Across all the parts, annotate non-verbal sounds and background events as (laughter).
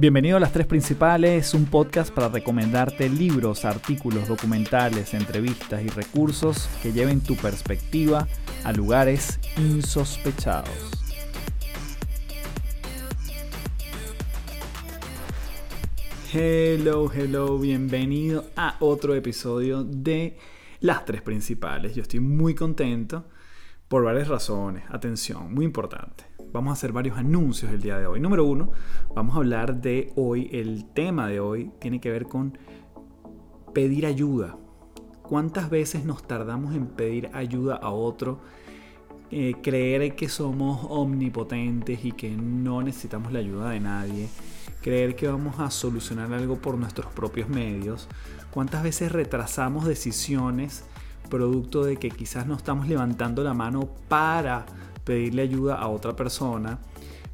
Bienvenido a Las Tres Principales, un podcast para recomendarte libros, artículos, documentales, entrevistas y recursos que lleven tu perspectiva a lugares insospechados. Hello, hello, bienvenido a otro episodio de Las Tres Principales. Yo estoy muy contento por varias razones. Atención, muy importante vamos a hacer varios anuncios el día de hoy. Número uno, vamos a hablar de hoy, el tema de hoy tiene que ver con pedir ayuda. ¿Cuántas veces nos tardamos en pedir ayuda a otro? Eh, creer que somos omnipotentes y que no necesitamos la ayuda de nadie. Creer que vamos a solucionar algo por nuestros propios medios. ¿Cuántas veces retrasamos decisiones producto de que quizás no estamos levantando la mano para pedirle ayuda a otra persona,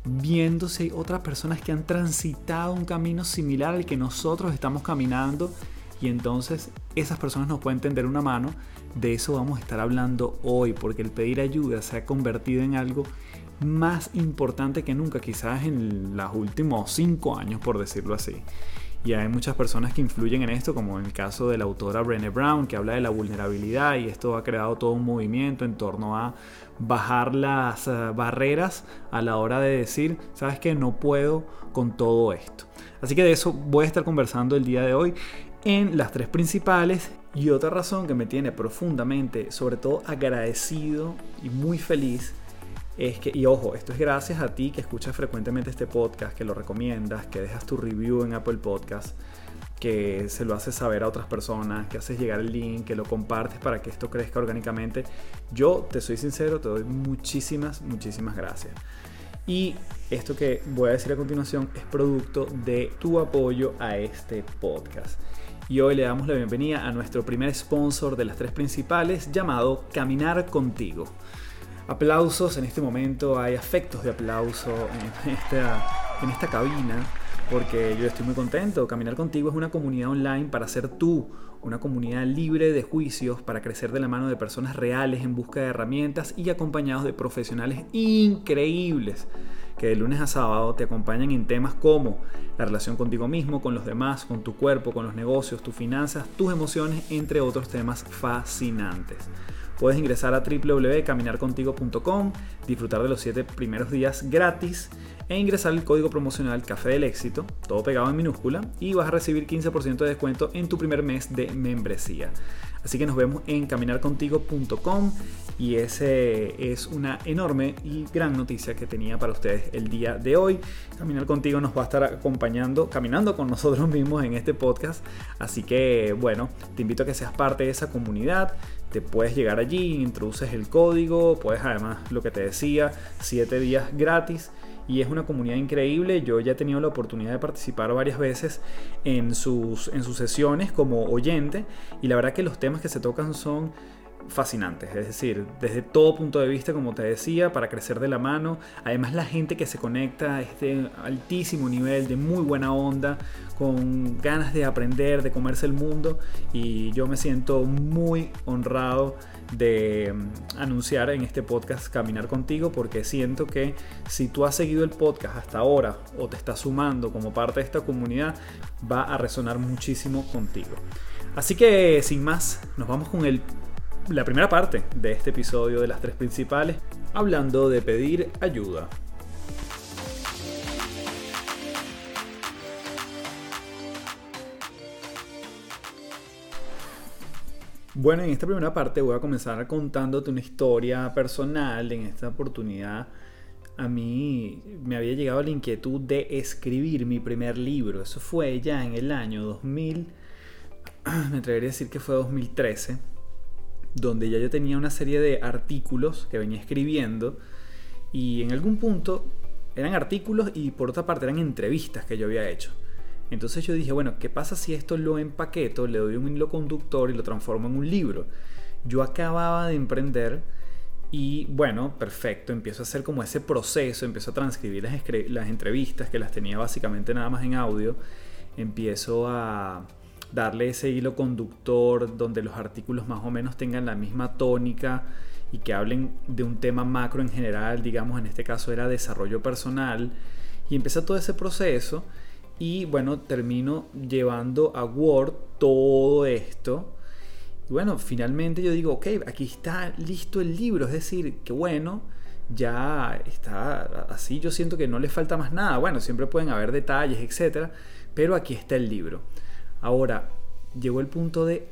viendo si hay otras personas que han transitado un camino similar al que nosotros estamos caminando y entonces esas personas nos pueden tender una mano. De eso vamos a estar hablando hoy, porque el pedir ayuda se ha convertido en algo más importante que nunca, quizás en los últimos cinco años, por decirlo así. Y hay muchas personas que influyen en esto, como en el caso de la autora Brené Brown, que habla de la vulnerabilidad y esto ha creado todo un movimiento en torno a bajar las eh, barreras a la hora de decir, sabes que no puedo con todo esto. Así que de eso voy a estar conversando el día de hoy en las tres principales y otra razón que me tiene profundamente, sobre todo agradecido y muy feliz, es que, y ojo, esto es gracias a ti que escuchas frecuentemente este podcast, que lo recomiendas, que dejas tu review en Apple Podcast, que se lo haces saber a otras personas, que haces llegar el link, que lo compartes para que esto crezca orgánicamente. Yo te soy sincero, te doy muchísimas, muchísimas gracias. Y esto que voy a decir a continuación es producto de tu apoyo a este podcast. Y hoy le damos la bienvenida a nuestro primer sponsor de las tres principales llamado Caminar Contigo aplausos en este momento, hay afectos de aplauso en (laughs) esta, en esta cabina, porque yo estoy muy contento. Caminar contigo es una comunidad online para ser tú, una comunidad libre de juicios para crecer de la mano de personas reales en busca de herramientas y acompañados de profesionales increíbles que de lunes a sábado te acompañan en temas como la relación contigo mismo, con los demás, con tu cuerpo, con los negocios, tus finanzas, tus emociones, entre otros temas fascinantes. Puedes ingresar a www.caminarcontigo.com, disfrutar de los 7 primeros días gratis e ingresar el código promocional Café del Éxito, todo pegado en minúscula, y vas a recibir 15% de descuento en tu primer mes de membresía. Así que nos vemos en caminarcontigo.com y ese es una enorme y gran noticia que tenía para ustedes el día de hoy. Caminar contigo nos va a estar acompañando, caminando con nosotros mismos en este podcast. Así que bueno, te invito a que seas parte de esa comunidad te puedes llegar allí, introduces el código, puedes además, lo que te decía, 7 días gratis y es una comunidad increíble. Yo ya he tenido la oportunidad de participar varias veces en sus, en sus sesiones como oyente y la verdad que los temas que se tocan son fascinantes, es decir, desde todo punto de vista, como te decía, para crecer de la mano. Además, la gente que se conecta es de altísimo nivel, de muy buena onda, con ganas de aprender, de comerse el mundo y yo me siento muy honrado de mm, anunciar en este podcast Caminar contigo porque siento que si tú has seguido el podcast hasta ahora o te estás sumando como parte de esta comunidad va a resonar muchísimo contigo. Así que sin más, nos vamos con el, la primera parte de este episodio de las tres principales hablando de pedir ayuda. Bueno, en esta primera parte voy a comenzar contándote una historia personal. En esta oportunidad a mí me había llegado la inquietud de escribir mi primer libro. Eso fue ya en el año 2000, (clears throat) me atrevería a decir que fue 2013, donde ya yo tenía una serie de artículos que venía escribiendo y en algún punto eran artículos y por otra parte eran entrevistas que yo había hecho. Entonces yo dije, bueno, ¿qué pasa si esto lo empaqueto, le doy un hilo conductor y lo transformo en un libro? Yo acababa de emprender y bueno, perfecto, empiezo a hacer como ese proceso, empiezo a transcribir las, las entrevistas que las tenía básicamente nada más en audio, empiezo a darle ese hilo conductor donde los artículos más o menos tengan la misma tónica y que hablen de un tema macro en general, digamos en este caso era desarrollo personal, y empieza todo ese proceso Y bueno, termino llevando a Word todo esto. Y bueno, finalmente yo digo, ok, aquí está listo el libro. Es decir, que bueno, ya está así. Yo siento que no le falta más nada. Bueno, siempre pueden haber detalles, etcétera. Pero aquí está el libro. Ahora, llegó el punto de,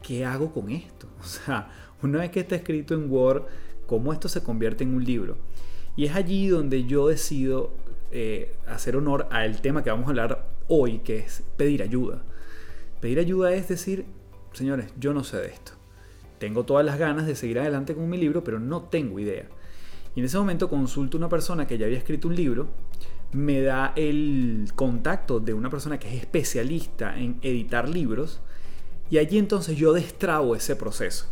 ¿qué hago con esto? (laughs) O sea, una vez que está escrito en Word, ¿cómo esto se convierte en un libro? Y es allí donde yo decido eh, hacer honor al tema que vamos a hablar hoy, que es pedir ayuda. Pedir ayuda es decir, señores, yo no sé de esto. Tengo todas las ganas de seguir adelante con mi libro, pero no tengo idea. Y en ese momento consulto a una persona que ya había escrito un libro, me da el contacto de una persona que es especialista en editar libros, y allí entonces yo destrabo ese proceso.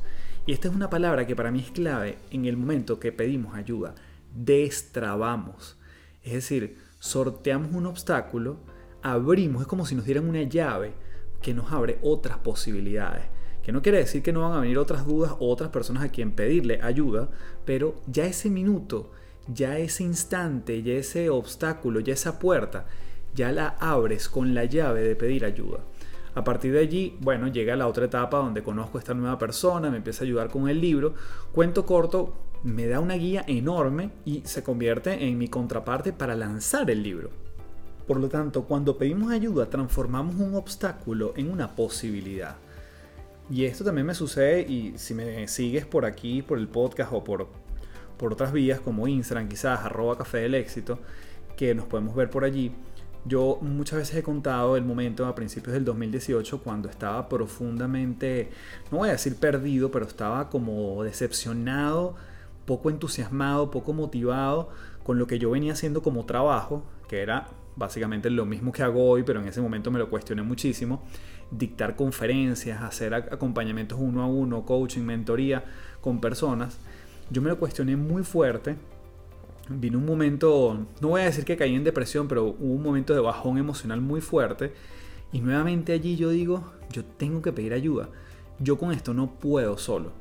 Y esta es una palabra que para mí es clave en el momento que pedimos ayuda. Destrabamos. Es decir, sorteamos un obstáculo, abrimos, es como si nos dieran una llave que nos abre otras posibilidades. Que no quiere decir que no van a venir otras dudas o otras personas a quien pedirle ayuda, pero ya ese minuto, ya ese instante, ya ese obstáculo, ya esa puerta, ya la abres con la llave de pedir ayuda. A partir de allí, bueno, llega la otra etapa donde conozco a esta nueva persona, me empieza a ayudar con el libro. Cuento corto, me da una guía enorme y se convierte en mi contraparte para lanzar el libro. Por lo tanto, cuando pedimos ayuda, transformamos un obstáculo en una posibilidad. Y esto también me sucede y si me sigues por aquí, por el podcast o por, por otras vías como Instagram, quizás arroba café del éxito, que nos podemos ver por allí. Yo muchas veces he contado el momento a principios del 2018 cuando estaba profundamente, no voy a decir perdido, pero estaba como decepcionado poco entusiasmado, poco motivado con lo que yo venía haciendo como trabajo, que era básicamente lo mismo que hago hoy, pero en ese momento me lo cuestioné muchísimo, dictar conferencias, hacer acompañamientos uno a uno, coaching, mentoría con personas. Yo me lo cuestioné muy fuerte. Vino un momento, no voy a decir que caí en depresión, pero hubo un momento de bajón emocional muy fuerte. Y nuevamente allí yo digo, yo tengo que pedir ayuda. Yo con esto no puedo solo.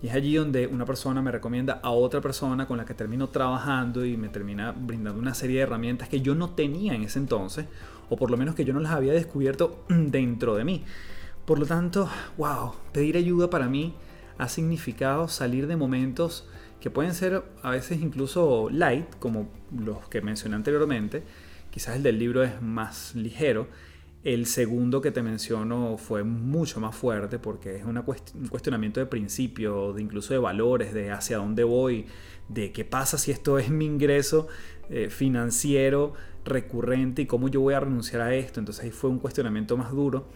Y es allí donde una persona me recomienda a otra persona con la que termino trabajando y me termina brindando una serie de herramientas que yo no tenía en ese entonces, o por lo menos que yo no las había descubierto (clears throat) dentro de mí. Por lo tanto, wow, pedir ayuda para mí ha significado salir de momentos que pueden ser a veces incluso light, como los que mencioné anteriormente. Quizás el del libro es más ligero, el segundo que te menciono fue mucho más fuerte porque es un cuestionamiento de principio, de incluso de valores, de hacia dónde voy, de qué pasa si esto es mi ingreso eh, financiero recurrente y cómo yo voy a renunciar a esto. Entonces ahí fue un cuestionamiento más duro.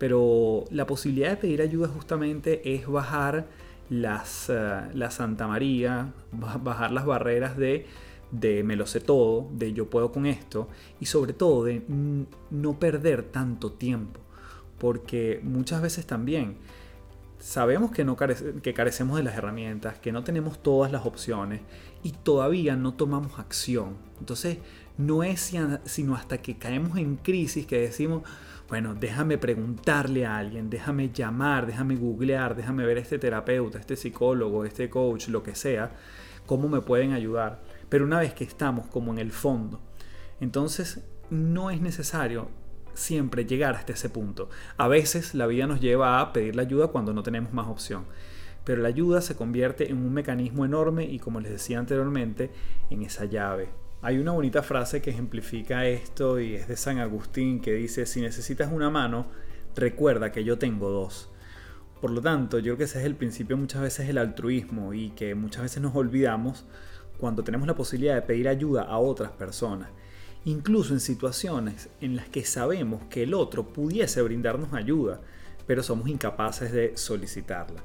Pero la posibilidad de pedir ayuda justamente es bajar las, eh, la Santa María, bajar las barreras de de me lo sé todo, de yo puedo con esto y sobre todo de no perder tanto tiempo. Porque muchas veces también sabemos que, no que carecemos de las herramientas, que no tenemos todas las opciones y todavía no tomamos acción. Entonces no es sino hasta que caemos en crisis que decimos, bueno, déjame preguntarle a alguien, déjame llamar, déjame googlear, déjame ver a este terapeuta, este psicólogo, este coach, lo que sea, cómo me pueden ayudar. Pero una vez que estamos como en el fondo, entonces no es necesario siempre llegar hasta ese punto. A veces la vida nos lleva a pedir la ayuda cuando no tenemos más opción. Pero la ayuda se convierte en un mecanismo enorme y como les decía anteriormente, en esa llave. Hay una bonita frase que ejemplifica esto y es de San Agustín que dice, si necesitas una mano, recuerda que yo tengo dos. Por lo tanto, yo creo que ese es el principio muchas veces del altruismo y que muchas veces nos olvidamos cuando tenemos la posibilidad de pedir ayuda a otras personas, incluso en situaciones en las que sabemos que el otro pudiese brindarnos ayuda, pero somos incapaces de solicitarla.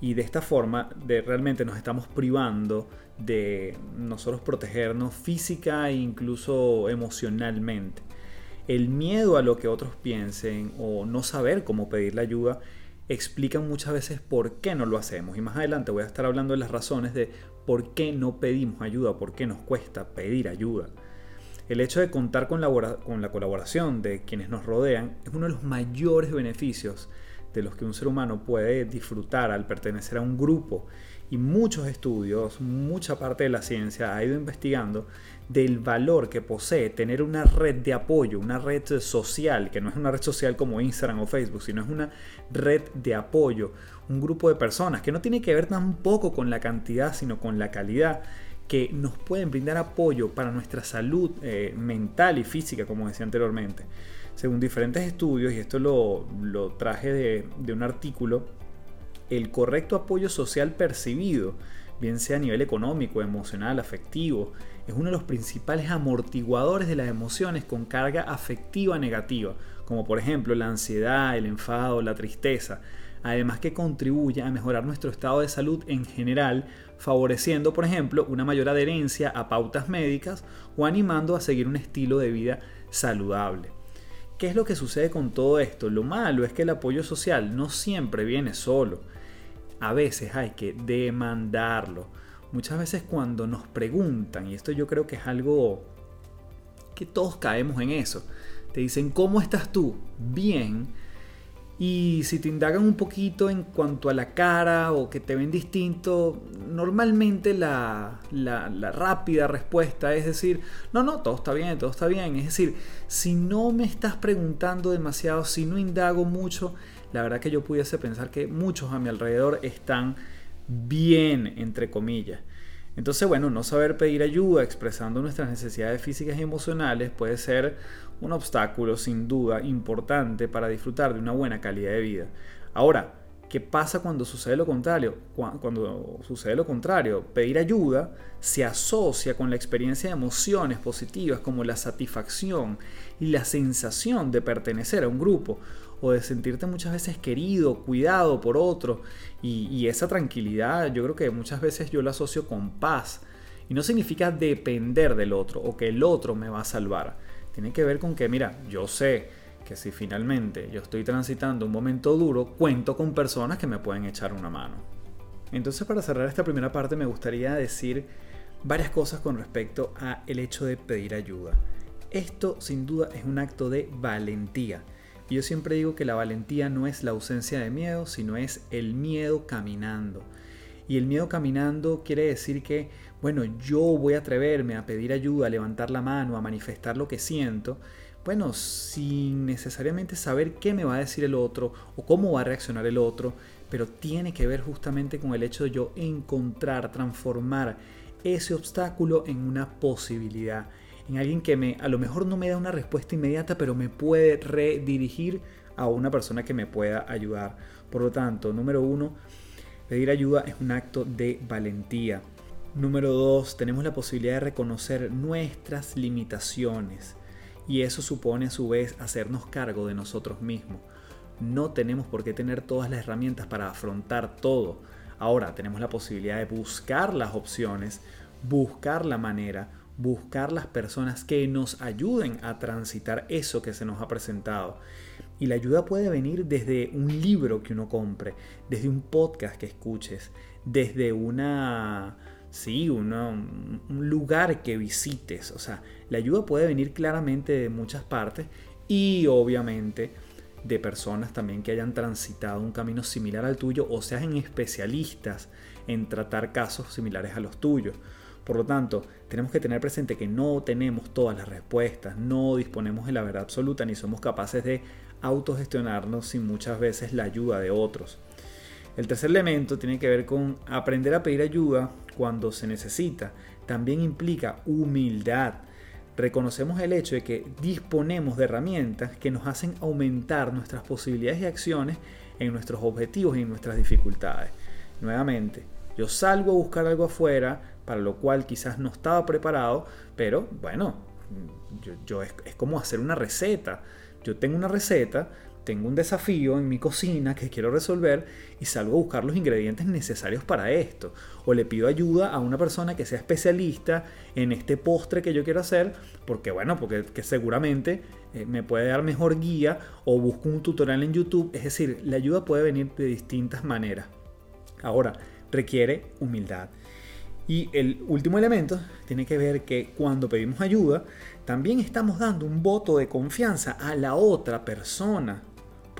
Y de esta forma de, realmente nos estamos privando de nosotros protegernos física e incluso emocionalmente. El miedo a lo que otros piensen o no saber cómo pedir la ayuda explican muchas veces por qué no lo hacemos. Y más adelante voy a estar hablando de las razones de por qué no pedimos ayuda, por qué nos cuesta pedir ayuda. El hecho de contar con la, con la colaboración de quienes nos rodean es uno de los mayores beneficios de los que un ser humano puede disfrutar al pertenecer a un grupo Y muchos estudios, mucha parte de la ciencia ha ido investigando del valor que posee tener una red de apoyo, una red social, que no es una red social como Instagram o Facebook, sino es una red de apoyo, un grupo de personas que no tiene que ver tampoco con la cantidad, sino con la calidad, que nos pueden brindar apoyo para nuestra salud eh, mental y física, como decía anteriormente. Según diferentes estudios, y esto lo, traje de, de un artículo, el correcto apoyo social percibido, bien sea a nivel económico, emocional, afectivo, es uno de los principales amortiguadores de las emociones con carga afectiva negativa, como por ejemplo la ansiedad, el enfado, la tristeza, además que contribuye a mejorar nuestro estado de salud en general, favoreciendo por ejemplo una mayor adherencia a pautas médicas o animando a seguir un estilo de vida saludable. ¿Qué es lo que sucede con todo esto? Lo malo es que el apoyo social no siempre viene solo a veces hay que demandarlo. Muchas veces cuando nos preguntan, y esto yo creo que es algo que todos caemos en eso, te dicen, ¿cómo estás tú? Bien. Y si te indagan un poquito en cuanto a la cara o que te ven distinto, normalmente la, la, rápida respuesta es decir, no, no, todo está bien, todo está bien. Es decir, si no me estás preguntando demasiado, si no indago mucho, la verdad que yo pudiese pensar que muchos a mi alrededor están bien, entre comillas. Entonces, bueno, no saber pedir ayuda expresando nuestras necesidades físicas y emocionales puede ser un obstáculo sin duda importante para disfrutar de una buena calidad de vida. Ahora, ¿qué pasa cuando sucede lo contrario? Cuando sucede lo contrario, pedir ayuda se asocia con la experiencia de emociones positivas como la satisfacción y la sensación de pertenecer a un grupo o de sentirte muchas veces querido, cuidado por otro. Y, esa tranquilidad yo creo que muchas veces yo la asocio con paz. Y no significa depender del otro o que el otro me va a salvar. Tiene que ver con que, mira, yo sé que si finalmente yo estoy transitando un momento duro, cuento con personas que me pueden echar una mano. Entonces para cerrar esta primera parte me gustaría decir varias cosas con respecto a el hecho de pedir ayuda. Esto sin duda es un acto de valentía y yo siempre digo que la valentía no es la ausencia de miedo, sino es el miedo caminando. Y el miedo caminando quiere decir que, bueno, yo voy a atreverme a pedir ayuda, a levantar la mano, a manifestar lo que siento, bueno, sin necesariamente saber qué me va a decir el otro o cómo va a reaccionar el otro, pero tiene que ver justamente con el hecho de yo encontrar, transformar ese obstáculo en una posibilidad en alguien que me, a lo mejor no me da una respuesta inmediata, pero me puede redirigir a una persona que me pueda ayudar. Por lo tanto, número uno, pedir ayuda es un acto de valentía. Número dos, tenemos la posibilidad de reconocer nuestras limitaciones y eso supone a su vez hacernos cargo de nosotros mismos. No tenemos por qué tener todas las herramientas para afrontar todo. Ahora tenemos la posibilidad de buscar las opciones, buscar la manera, buscar las personas que nos ayuden a transitar eso que se nos ha presentado. Y la ayuda puede venir desde un libro que uno compre, desde un podcast que escuches, desde una sí, un lugar que visites. O sea, la ayuda puede venir claramente de muchas partes y obviamente de personas también que hayan transitado un camino similar al tuyo o sean especialistas en tratar casos similares a los tuyos. Por lo tanto, tenemos que tener presente que no tenemos todas las respuestas, no disponemos de la verdad absoluta ni somos capaces de autogestionarnos sin muchas veces la ayuda de otros. El tercer elemento tiene que ver con aprender a pedir ayuda cuando se necesita. También implica humildad. Reconocemos el hecho de que disponemos de herramientas que nos hacen aumentar nuestras posibilidades y acciones en nuestros objetivos y en nuestras dificultades. Nuevamente, yo salgo a buscar algo afuera, para lo cual quizás no estaba preparado, pero bueno, yo, es, es como hacer una receta. Yo tengo una receta, tengo un desafío en mi cocina que quiero resolver y salgo a buscar los ingredientes necesarios para esto. O le pido ayuda a una persona que sea especialista en este postre que yo quiero hacer, porque bueno, porque que seguramente eh, me puede dar mejor guía o busco un tutorial en YouTube. Es decir, la ayuda puede venir de distintas maneras. Ahora, requiere humildad. Y el último elemento tiene que ver que cuando pedimos ayuda, también estamos dando un voto de confianza a la otra persona.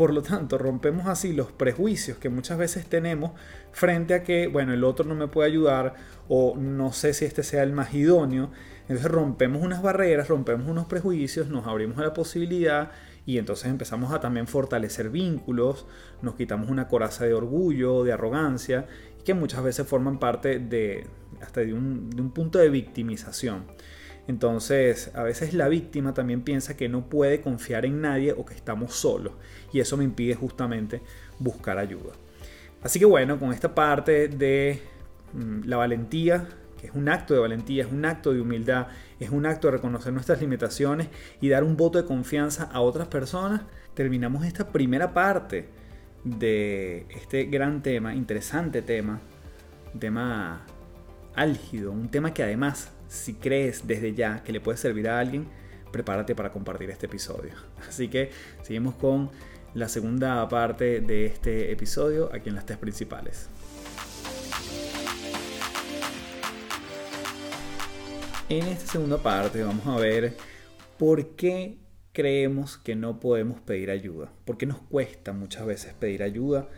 Por lo tanto, rompemos así los prejuicios que muchas veces tenemos frente a que, bueno, el otro no me puede ayudar o no sé si este sea el más idóneo. Entonces rompemos unas barreras, rompemos unos prejuicios, nos abrimos a la posibilidad y entonces empezamos a también fortalecer vínculos, nos quitamos una coraza de orgullo, de arrogancia, que muchas veces forman parte de hasta de un, de un punto de victimización. Entonces, a veces la víctima también piensa que no puede confiar en nadie o que estamos solos. Y eso me impide justamente buscar ayuda. Así que bueno, con esta parte de mm, la valentía, que es un acto de valentía, es un acto de humildad, es un acto de reconocer nuestras limitaciones y dar un voto de confianza a otras personas, terminamos esta primera parte de este gran tema, interesante tema, tema álgido, un tema que además, si crees desde ya que le puede servir a alguien, prepárate para compartir este episodio. (laughs) Así que seguimos con la segunda parte de este episodio aquí en las tres principales. En esta segunda parte vamos a ver por qué creemos que no podemos pedir ayuda, por qué nos cuesta muchas veces pedir ayuda.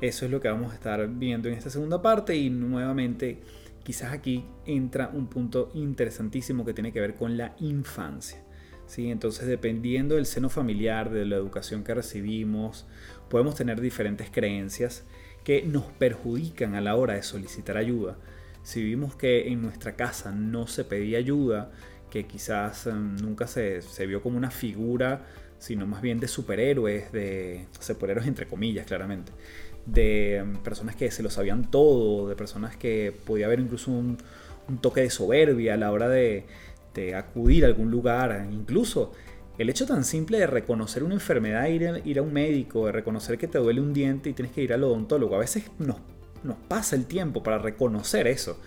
Eso es lo que vamos a estar viendo en esta segunda parte y nuevamente quizás aquí entra un punto interesantísimo que tiene que ver con la infancia. ¿sí? Entonces, dependiendo del seno familiar, de la educación que recibimos, podemos tener diferentes creencias que nos perjudican a la hora de solicitar ayuda. Si vimos que en nuestra casa no se pedía ayuda, que quizás em, nunca se, se vio como una figura, sino más bien de superhéroes, de superhéroes entre comillas, claramente, de personas que se lo sabían todo, de personas que podía haber incluso un, toque de soberbia a la hora de, acudir a algún lugar, incluso el hecho tan simple de reconocer una enfermedad, ir a, ir a un médico, de reconocer que te duele un diente y tienes que ir al odontólogo, a veces nos, nos pasa el tiempo para reconocer eso.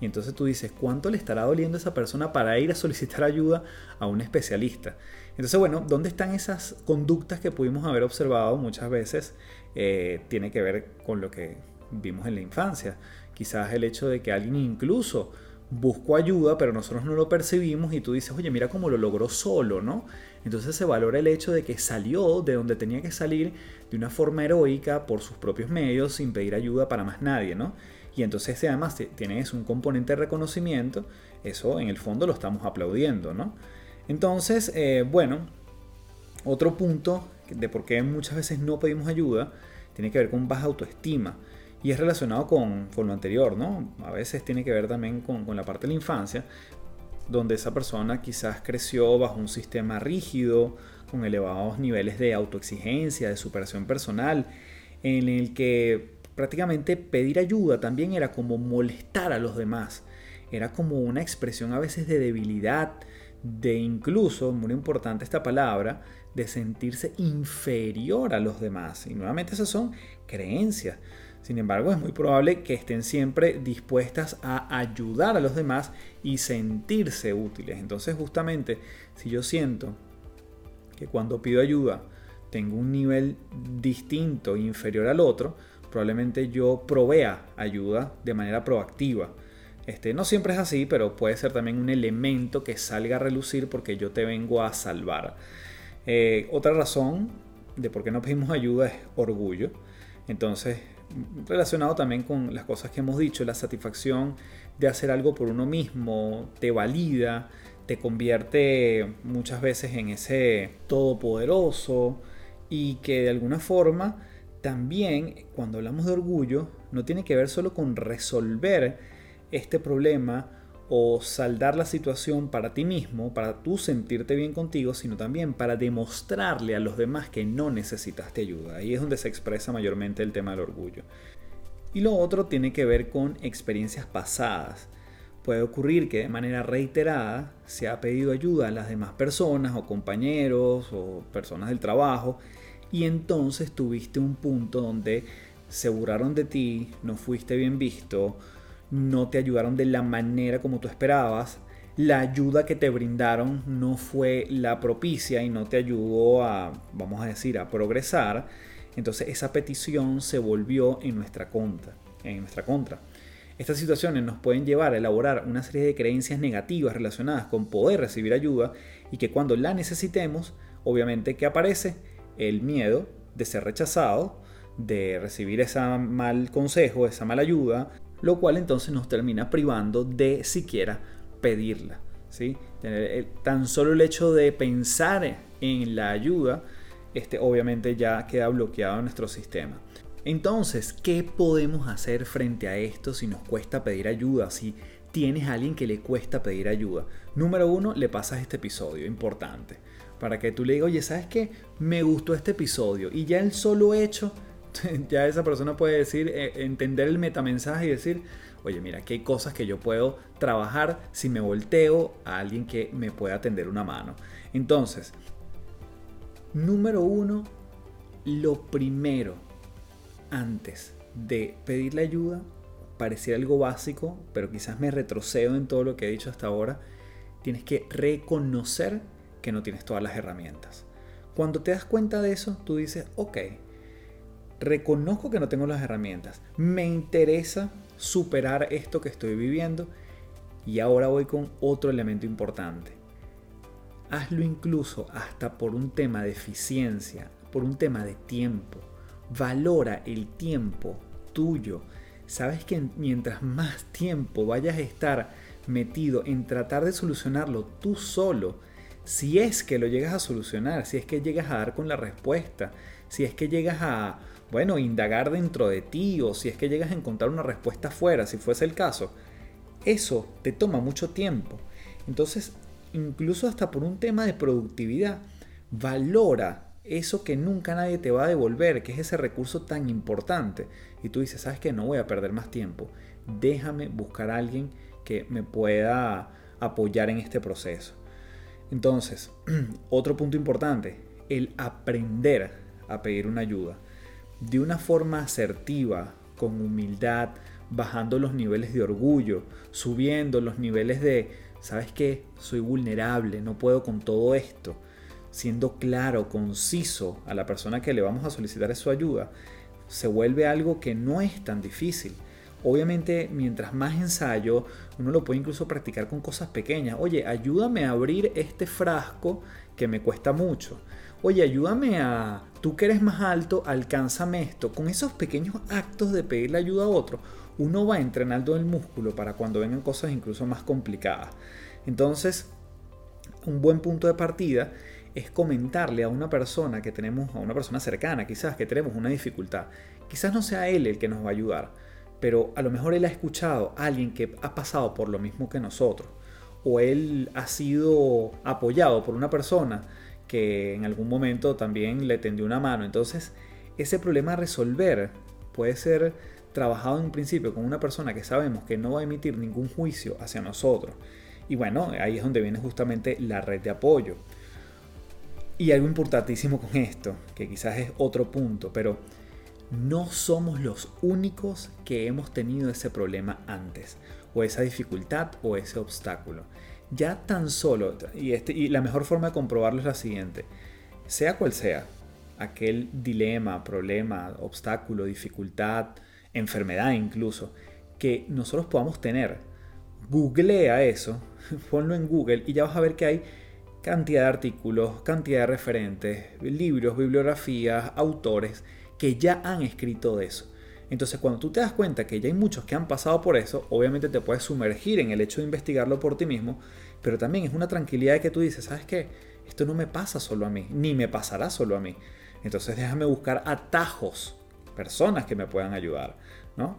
Y entonces tú dices, ¿cuánto le estará doliendo a esa persona para ir a solicitar ayuda a un especialista? Entonces, bueno, ¿dónde están esas conductas que pudimos haber observado muchas veces? Eh, tiene que ver con lo que vimos en la infancia. Quizás el hecho de que alguien incluso buscó ayuda, pero nosotros no lo percibimos y tú dices, oye, mira cómo lo logró solo, ¿no? Entonces se valora el hecho de que salió de donde tenía que salir de una forma heroica por sus propios medios sin pedir ayuda para más nadie, ¿no? Y entonces además tienes un componente de reconocimiento, eso en el fondo lo estamos aplaudiendo, ¿no? Entonces, eh, bueno, otro punto de por qué muchas veces no pedimos ayuda tiene que ver con baja autoestima y es relacionado con, lo anterior, ¿no? A veces tiene que ver también con, con la parte de la infancia, donde esa persona quizás creció bajo un sistema rígido, con elevados niveles de autoexigencia, de superación personal, en el que prácticamente pedir ayuda también era como molestar a los demás. Era como una expresión a veces de debilidad, de incluso, muy importante esta palabra, de sentirse inferior a los demás. Y nuevamente esas son creencias. Sin embargo, es muy probable que estén siempre dispuestas a ayudar a los demás y sentirse útiles. Entonces, justamente, si yo siento que cuando pido ayuda tengo un nivel distinto, inferior al otro, probablemente yo provea ayuda de manera proactiva. Este, no siempre es así, pero puede ser también un elemento que salga a relucir porque yo te vengo a salvar. Eh, otra razón de por qué no pedimos ayuda es orgullo. Entonces, relacionado también con las cosas que hemos dicho, la satisfacción de hacer algo por uno mismo te valida, te convierte muchas veces en ese todopoderoso y que de alguna forma también cuando hablamos de orgullo no tiene que ver solo con resolver este problema o saldar la situación para ti mismo, para tú sentirte bien contigo, sino también para demostrarle a los demás que no necesitaste ayuda. Ahí es donde se expresa mayormente el tema del orgullo. Y lo otro tiene que ver con experiencias pasadas. Puede ocurrir que de manera reiterada se ha pedido ayuda a las demás personas o compañeros o personas del trabajo y entonces tuviste un punto donde se burlaron de ti, no fuiste bien visto, no te ayudaron de la manera como tú esperabas, la ayuda que te brindaron no fue la propicia y no te ayudó a, vamos a decir, a progresar, entonces esa petición se volvió en nuestra contra, en nuestra. Estas situaciones nos pueden llevar a elaborar una serie de creencias negativas relacionadas con poder recibir ayuda y que cuando la necesitemos, obviamente que aparece el miedo de ser rechazado, de recibir ese mal consejo, esa mala ayuda, lo cual entonces nos termina privando de siquiera pedirla. ¿sí? Tan solo el hecho de pensar en la ayuda, este, obviamente ya queda bloqueado en nuestro sistema. Entonces, ¿qué podemos hacer frente a esto si nos cuesta pedir ayuda? Si tienes a alguien que le cuesta pedir ayuda. Número uno, le pasas este episodio, importante. Para que tú le digas, oye, ¿sabes qué? Me gustó este episodio. Y ya el solo hecho, (laughs) ya esa persona puede decir, eh, entender el metamensaje y decir, oye, mira, que hay cosas que yo puedo trabajar si me volteo a alguien que me pueda tender una mano. Entonces, número uno, lo primero, antes de pedirle ayuda, pareciera algo básico, pero quizás me retrocedo en todo lo que he dicho hasta ahora, tienes que reconocer que no tienes todas las herramientas. Cuando te das cuenta de eso, tú dices, ok, reconozco que no tengo las herramientas, me interesa superar esto que estoy viviendo y ahora voy con otro elemento importante. Hazlo incluso hasta por un tema de eficiencia, por un tema de tiempo. Valora el tiempo tuyo. Sabes que mientras más tiempo vayas a estar metido en tratar de solucionarlo tú solo, si es que lo llegas a solucionar, si es que llegas a dar con la respuesta, si es que llegas a bueno, indagar dentro de ti o si es que llegas a encontrar una respuesta afuera, si fuese el caso, eso te toma mucho tiempo. Entonces, incluso hasta por un tema de productividad, valora eso que nunca nadie te va a devolver, que es ese recurso tan importante. Y tú dices, ¿sabes qué? No voy a perder más tiempo. Déjame buscar a alguien que me pueda apoyar en este proceso. Entonces, (clears throat) otro punto importante, el aprender a pedir una ayuda de una forma asertiva, con humildad, bajando los niveles de orgullo, subiendo los niveles de, ¿sabes qué? Soy vulnerable, no puedo con todo esto. Siendo claro, conciso a la persona que le vamos a solicitar su ayuda, se vuelve algo que no es tan difícil. Obviamente, mientras más ensayo, uno lo puede incluso practicar con cosas pequeñas. Oye, ayúdame a abrir este frasco que me cuesta mucho oye, ayúdame a, tú que eres más alto, alcánzame esto. Con esos pequeños actos de pedirle ayuda a otro, uno va entrenando el músculo para cuando vengan cosas incluso más complicadas. Entonces, un buen punto de partida es comentarle a una persona que tenemos, a una persona cercana, quizás que tenemos una dificultad. Quizás no sea él el que nos va a ayudar, pero a lo mejor él ha escuchado a alguien que ha pasado por lo mismo que nosotros, o él ha sido apoyado por una persona que en algún momento también le tendió una mano. Entonces, ese problema a resolver puede ser trabajado en un principio con una persona que sabemos que no va a emitir ningún juicio hacia nosotros. Y bueno, ahí es donde viene justamente la red de apoyo. Y algo importantísimo con esto, que quizás es otro punto, pero no somos los únicos que hemos tenido ese problema antes, o esa dificultad o ese obstáculo. Ya tan solo, y, este, y la mejor forma de comprobarlo es la siguiente, sea cual sea aquel dilema, problema, obstáculo, dificultad, enfermedad incluso, que nosotros podamos tener, googlea eso, (laughs) ponlo en Google y ya vas a ver que hay cantidad de artículos, cantidad de referentes, libros, bibliografías, autores que ya han escrito de eso. Entonces cuando tú te das cuenta que ya hay muchos que han pasado por eso, obviamente te puedes sumergir en el hecho de investigarlo por ti mismo, pero también es una tranquilidad de que tú dices, ¿sabes qué? Esto no me pasa solo a mí, ni me pasará solo a mí. Entonces déjame buscar atajos, personas que me puedan ayudar, ¿no?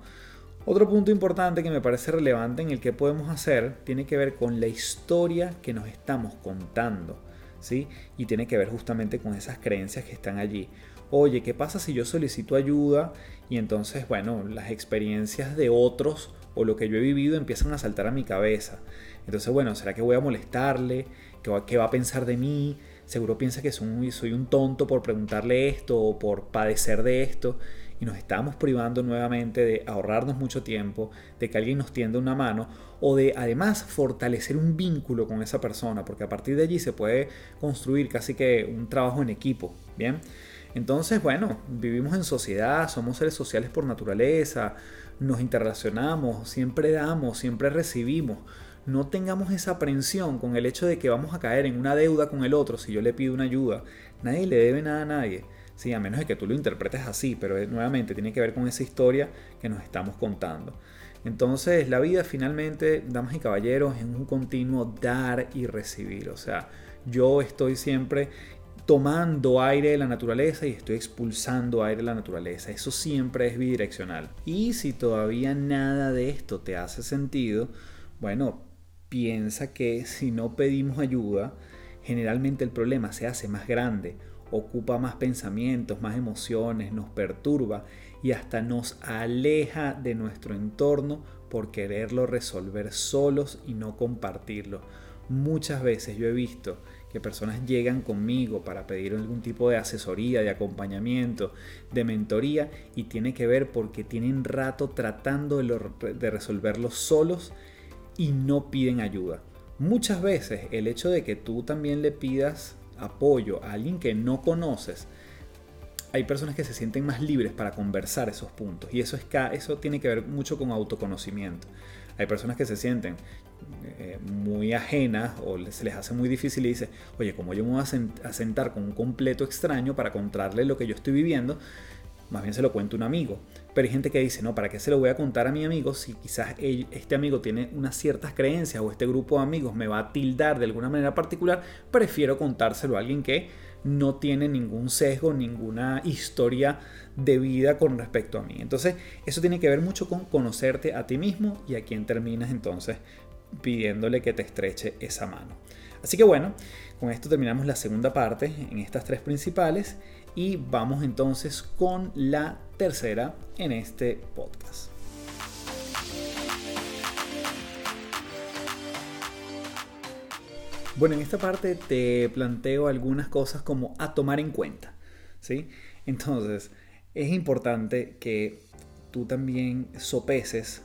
Otro punto importante que me parece relevante en el que podemos hacer tiene que ver con la historia que nos estamos contando, ¿sí? Y tiene que ver justamente con esas creencias que están allí oye, ¿qué pasa si yo solicito ayuda? Y entonces, bueno, las experiencias de otros o lo que yo he vivido empiezan a saltar a mi cabeza. Entonces, bueno, ¿será que voy a molestarle? ¿Qué va, a pensar de mí? Seguro piensa que soy, soy un tonto por preguntarle esto o por padecer de esto. Y nos estamos privando nuevamente de ahorrarnos mucho tiempo, de que alguien nos tienda una mano o de además fortalecer un vínculo con esa persona, porque a partir de allí se puede construir casi que un trabajo en equipo. Bien. Entonces, bueno, vivimos en sociedad, somos seres sociales por naturaleza, nos interrelacionamos, siempre damos, siempre recibimos. No tengamos esa aprensión con el hecho de que vamos a caer en una deuda con el otro si yo le pido una ayuda. Nadie le debe nada a nadie. ¿sí? a menos de que tú lo interpretes así, pero eh, nuevamente tiene que ver con esa historia que nos estamos contando. Entonces la vida finalmente, damas y caballeros, es un continuo dar y recibir. O sea, yo estoy siempre tomando aire de la naturaleza y estoy expulsando aire de la naturaleza. Eso siempre es bidireccional. Y si todavía nada de esto te hace sentido, bueno, piensa que si no pedimos ayuda, generalmente el problema se hace más grande, ocupa más pensamientos, más emociones, nos perturba y hasta nos aleja de nuestro entorno por quererlo resolver solos y no compartirlo. Muchas veces yo he visto que personas llegan conmigo para pedir algún tipo de asesoría, de acompañamiento, de mentoría y tiene que ver porque tienen rato tratando de, resolverlo solos y no piden ayuda. Muchas veces el hecho de que tú también le pidas apoyo a alguien que no conoces, hay personas que se sienten más libres para conversar esos puntos y eso, es, eso tiene que ver mucho con autoconocimiento. Hay personas que se sienten eh, muy ajenas o se les hace muy difícil y dice, oye, como yo me voy a sentar con un completo extraño para contarle lo que yo estoy viviendo, más bien se lo cuento a un amigo. Pero hay gente que dice, no, ¿para qué se lo voy a contar a mi amigo si quizás este amigo tiene unas ciertas creencias o este grupo de amigos me va a tildar de alguna manera particular? Prefiero contárselo a alguien que no tiene ningún sesgo, ninguna historia de vida con respecto a mí. Entonces, eso tiene que ver mucho con conocerte a ti mismo y a quien terminas entonces pidiéndole que te estreche esa mano. Así que bueno, con esto terminamos la segunda parte en estas tres principales y vamos entonces con la tercera en este podcast. Bueno, en esta parte te planteo algunas cosas como a tomar en cuenta, ¿sí? Entonces, es importante que tú también sopeses,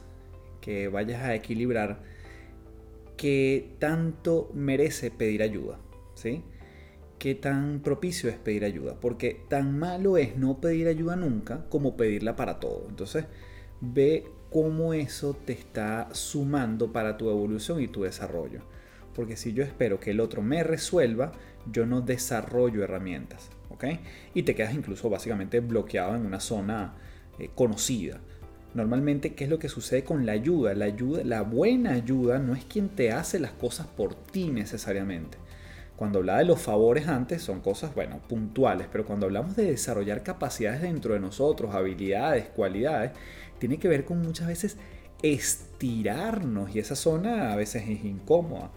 que vayas a equilibrar qué tanto merece pedir ayuda, ¿sí? qué tan propicio es pedir ayuda, porque tan malo es no pedir ayuda nunca como pedirla para todo. Entonces, ve cómo eso te está sumando para tu evolución y tu desarrollo. Porque si yo espero que el otro me resuelva, yo no desarrollo herramientas, ¿ok? Y te quedas incluso básicamente bloqueado en una zona eh, conocida. Normalmente, ¿qué es lo que sucede con la ayuda? La ayuda, la buena ayuda no es quien te hace las cosas por ti necesariamente. Cuando hablaba de los favores antes son cosas, bueno, puntuales, pero cuando hablamos de desarrollar capacidades dentro de nosotros, habilidades, cualidades, tiene que ver con muchas veces estirarnos y esa zona a veces es incómoda.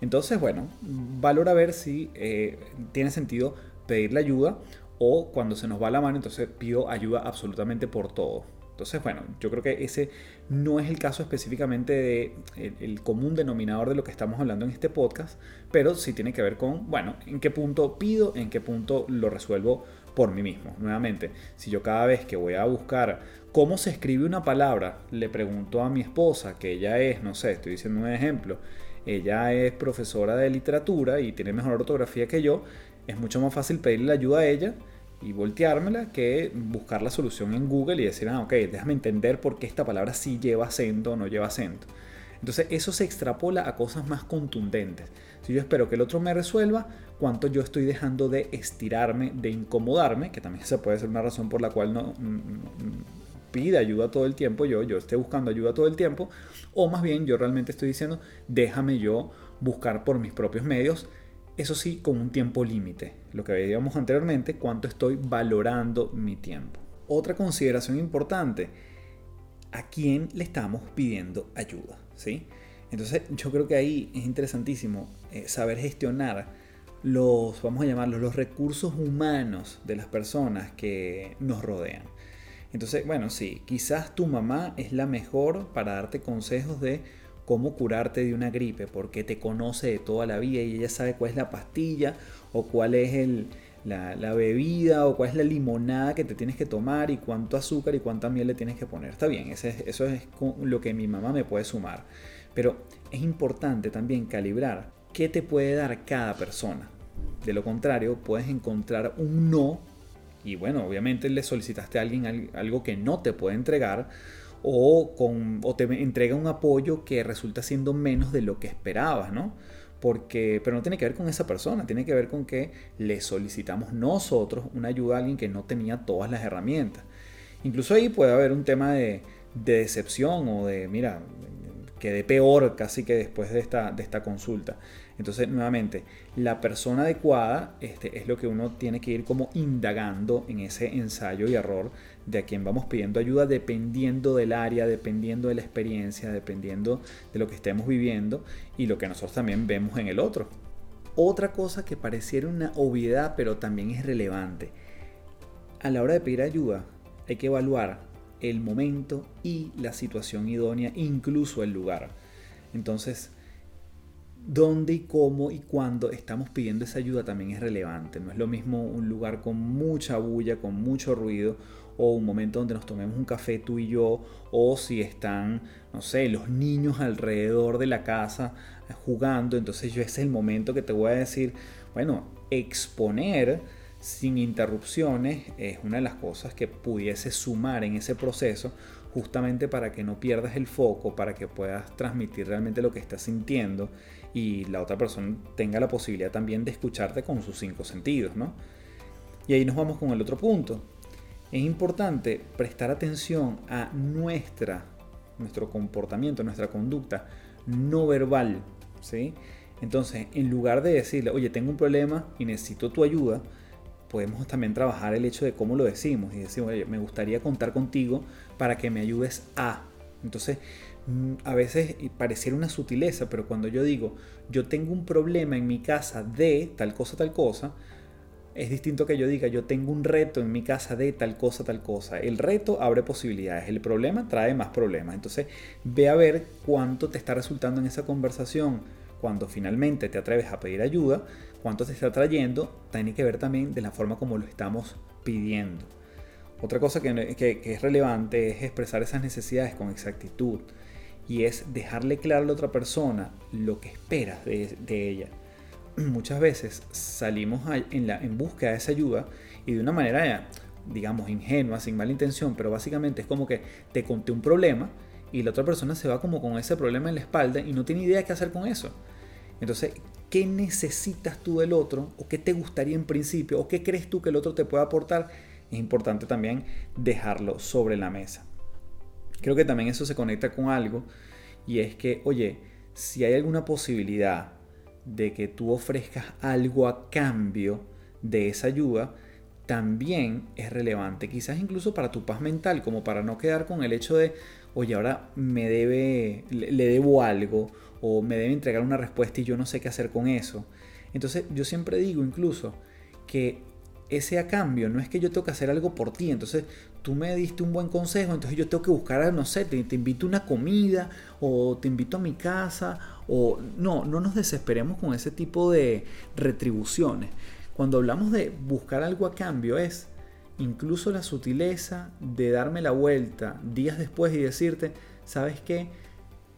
Entonces, bueno, valora ver si eh, tiene sentido pedirle ayuda o cuando se nos va la mano, entonces pido ayuda absolutamente por todo. Entonces, bueno, yo creo que ese no es el caso específicamente de el, común denominador de lo que estamos hablando en este podcast, pero sí tiene que ver con, bueno, en qué punto pido, en qué punto lo resuelvo por mí mismo. Nuevamente, si yo cada vez que voy a buscar cómo se escribe una palabra, le pregunto a mi esposa, que ella es, no sé, estoy diciendo un ejemplo, ella es profesora de literatura y tiene mejor ortografía que yo, es mucho más fácil pedirle ayuda a ella y volteármela que buscar la solución en Google y decir, ah, ok, déjame entender por qué esta palabra sí lleva acento o no lleva acento. Entonces eso se extrapola a cosas más contundentes. Si yo espero que el otro me resuelva, cuánto yo estoy dejando de estirarme, de incomodarme, que también se puede ser una razón por la cual no, pide ayuda todo el tiempo, yo, yo esté buscando ayuda todo el tiempo, o más bien yo realmente estoy diciendo, déjame yo buscar por mis propios medios eso sí, con un tiempo límite, lo que veíamos anteriormente, cuánto estoy valorando mi tiempo. Otra consideración importante, ¿a quién le estamos pidiendo ayuda? ¿Sí? Entonces yo creo que ahí es interesantísimo eh, saber gestionar los, vamos a llamarlos, los recursos humanos de las personas que nos rodean. Entonces, bueno, sí, quizás tu mamá es la mejor para darte consejos de cómo curarte de una gripe, porque te conoce de toda la vida y ella sabe cuál es la pastilla o cuál es el, la, bebida o cuál es la limonada que te tienes que tomar y cuánto azúcar y cuánta miel le tienes que poner. Está bien, eso es, eso es lo que mi mamá me puede sumar. Pero es importante también calibrar qué te puede dar cada persona. De lo contrario, puedes encontrar un no y bueno, obviamente le solicitaste a alguien algo que no te puede entregar o, con, te entrega un apoyo que resulta siendo menos de lo que esperabas, ¿no? porque, pero no tiene que ver con esa persona, tiene que ver con que le solicitamos nosotros una ayuda a alguien que no tenía todas las herramientas. Incluso ahí puede haber un tema de, decepción o de, mira, quedé peor casi que después de esta, de esta consulta. Entonces, nuevamente, la persona adecuada este, es lo que uno tiene que ir como indagando en ese ensayo y error de a quien vamos pidiendo ayuda dependiendo del área, dependiendo de la experiencia, dependiendo de lo que estemos viviendo y lo que nosotros también vemos en el otro. Otra cosa que pareciera una obviedad, pero también es relevante. A la hora de pedir ayuda, hay que evaluar el momento y la situación idónea, incluso el lugar. Entonces, dónde y cómo y cuándo estamos pidiendo esa ayuda también es relevante. No es lo mismo un lugar con mucha bulla, con mucho ruido, o un momento donde nos tomemos un café tú y yo, o si están, no sé, los niños alrededor de la casa jugando. Entonces yo ese es el momento que te voy a decir, bueno, exponer sin interrupciones es una de las cosas que pudiese sumar en ese proceso justamente para que no pierdas el foco, para que puedas transmitir realmente lo que estás sintiendo y la otra persona tenga la posibilidad también de escucharte con sus cinco sentidos, ¿no? Y ahí nos vamos con el otro punto. Es importante prestar atención a nuestra, nuestro comportamiento, nuestra conducta no verbal, ¿sí? Entonces, en lugar de decirle, oye, tengo un problema y necesito tu ayuda, podemos también trabajar el hecho de cómo lo decimos y decimos, oye, me gustaría contar contigo para que me ayudes a. Entonces, a veces pareciera una sutileza, pero cuando yo digo, yo tengo un problema en mi casa de tal cosa, tal cosa, es distinto que yo diga, yo tengo un reto en mi casa de tal cosa, tal cosa. El reto abre posibilidades, el problema trae más problemas. Entonces, ve a ver cuánto te está resultando en esa conversación cuando finalmente te atreves a pedir ayuda, cuánto te está trayendo, tiene que ver también de la forma como lo estamos pidiendo. Otra cosa que, es relevante es expresar esas necesidades con exactitud y es dejarle claro a la otra persona lo que esperas de, ella. (clears throat) Muchas veces salimos en, la, búsqueda de esa ayuda y de una manera, digamos, ingenua, sin mala intención, pero básicamente es como que te conté un problema y la otra persona se va como con ese problema en la espalda y no tiene idea qué hacer con eso. Entonces, ¿qué necesitas tú del otro? ¿O qué te gustaría en principio? ¿O qué crees tú que el otro te puede aportar? Es importante también dejarlo sobre la mesa. Creo que también eso se conecta con algo y es que, oye, si hay alguna posibilidad de que tú ofrezcas algo a cambio de esa ayuda, también es relevante, quizás incluso para tu paz mental, como para no quedar con el hecho de, oye, ahora me debe, le, debo algo o me debe entregar una respuesta y yo no sé qué hacer con eso. Entonces yo siempre digo incluso que ese a cambio no es que yo tengo que hacer algo por ti, entonces tú me diste un buen consejo, entonces yo tengo que buscar, no sé, te, invito a una comida o te invito a mi casa o no, no nos desesperemos con ese tipo de retribuciones. Cuando hablamos de buscar algo a cambio es incluso la sutileza de darme la vuelta días después y decirte, ¿sabes qué?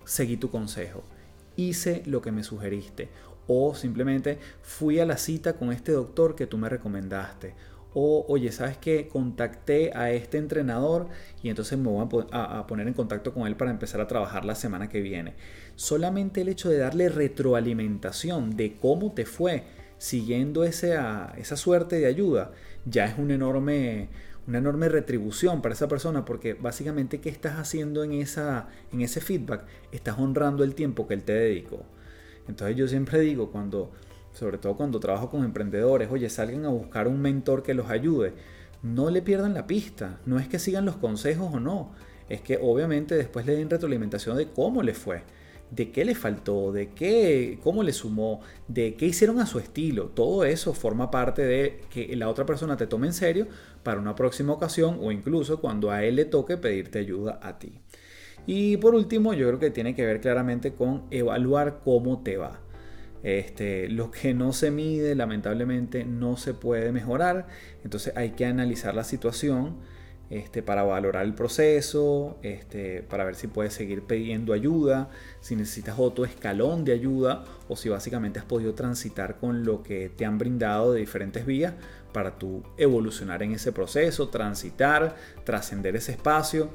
Seguí tu consejo, hice lo que me sugeriste, o simplemente fui a la cita con este doctor que tú me recomendaste, o oye, ¿sabes qué? Contacté a este entrenador y entonces me voy a, poner en contacto con él para empezar a trabajar la semana que viene. Solamente el hecho de darle retroalimentación de cómo te fue siguiendo esa, esa suerte de ayuda ya es un enorme, una enorme retribución para esa persona porque básicamente qué estás haciendo en, esa, en ese feedback, estás honrando el tiempo que él te dedicó. Entonces yo siempre digo, cuando, sobre todo cuando trabajo con emprendedores, oye, salgan a buscar un mentor que los ayude, no le pierdan la pista, no es que sigan los consejos o no, es que obviamente después le den retroalimentación de cómo le fue de qué le faltó, de qué, cómo le sumó, de qué hicieron a su estilo. Todo eso forma parte de que la otra persona te tome en serio para una próxima ocasión o incluso cuando a él le toque pedirte ayuda a ti. Y por último, yo creo que tiene que ver claramente con evaluar cómo te va. Este, lo que no se mide, lamentablemente, no se puede mejorar. Entonces hay que analizar la situación este, para valorar el proceso, este, para ver si puedes seguir pidiendo ayuda, si necesitas otro escalón de ayuda o si básicamente has podido transitar con lo que te han brindado de diferentes vías para tú evolucionar en ese proceso, transitar, trascender ese espacio,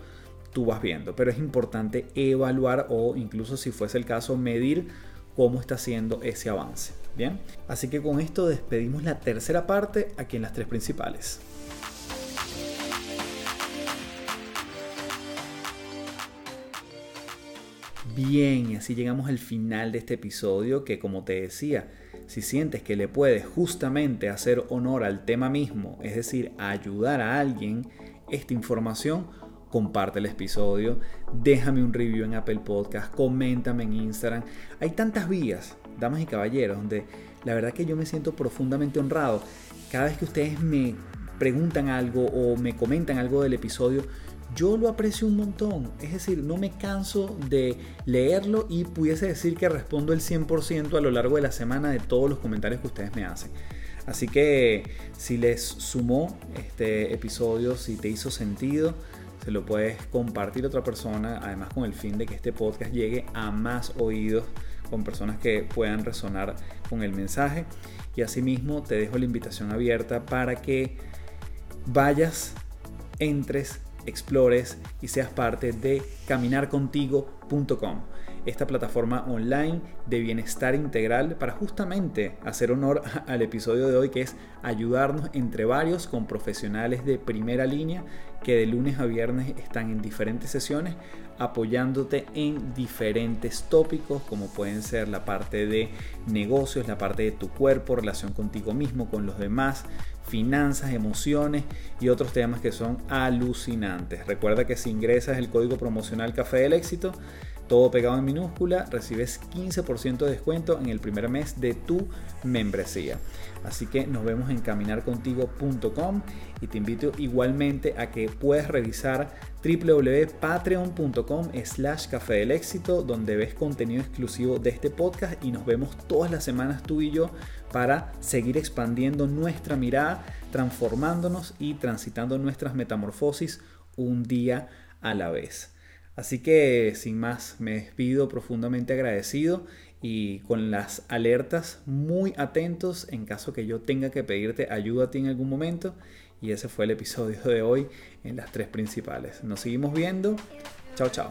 tú vas viendo. Pero es importante evaluar o incluso si fuese el caso medir cómo está haciendo ese avance. Bien, así que con esto despedimos la tercera parte aquí en las tres principales. Bien, y así llegamos al final de este episodio que como te decía, si sientes que le puedes justamente hacer honor al tema mismo, es decir, ayudar a alguien, esta información, comparte el episodio, déjame un review en Apple Podcast, coméntame en Instagram. Hay tantas vías, damas y caballeros, donde la verdad que yo me siento profundamente honrado. Cada vez que ustedes me preguntan algo o me comentan algo del episodio, yo lo aprecio un montón. Es decir, no me canso de leerlo y pudiese decir que respondo el 100% a lo largo de la semana de todos los comentarios que ustedes me hacen. Así que si les sumó este episodio, si te hizo sentido, se lo puedes compartir a otra persona, además con el fin de que este podcast llegue a más oídos con personas que puedan resonar con el mensaje. Y asimismo te dejo la invitación abierta para que vayas, entres explores y seas parte de caminarcontigo.com, esta plataforma online de bienestar integral para justamente hacer honor (laughs) al episodio de hoy que es ayudarnos entre varios con profesionales de primera línea que de lunes a viernes están en diferentes sesiones apoyándote en diferentes tópicos como pueden ser la parte de negocios, la parte de tu cuerpo, relación contigo mismo, con los demás, finanzas, emociones y otros temas que son alucinantes. Recuerda que si ingresas el código promocional Café del Éxito, todo pegado en minúscula, recibes 15% de descuento en el primer mes de tu membresía. Así que nos vemos en caminarcontigo.com y te invito igualmente a que puedas revisar www.patreon.com slash café del éxito donde ves contenido exclusivo de este podcast y nos vemos todas las semanas tú y yo para seguir expandiendo nuestra mirada, transformándonos y transitando nuestras metamorfosis un día a la vez. Así que sin más, me despido profundamente agradecido y con las alertas muy atentos en caso que yo tenga que pedirte ayuda a ti en algún momento. Y ese fue el episodio de hoy en las tres principales. Nos seguimos viendo. Chao, chao.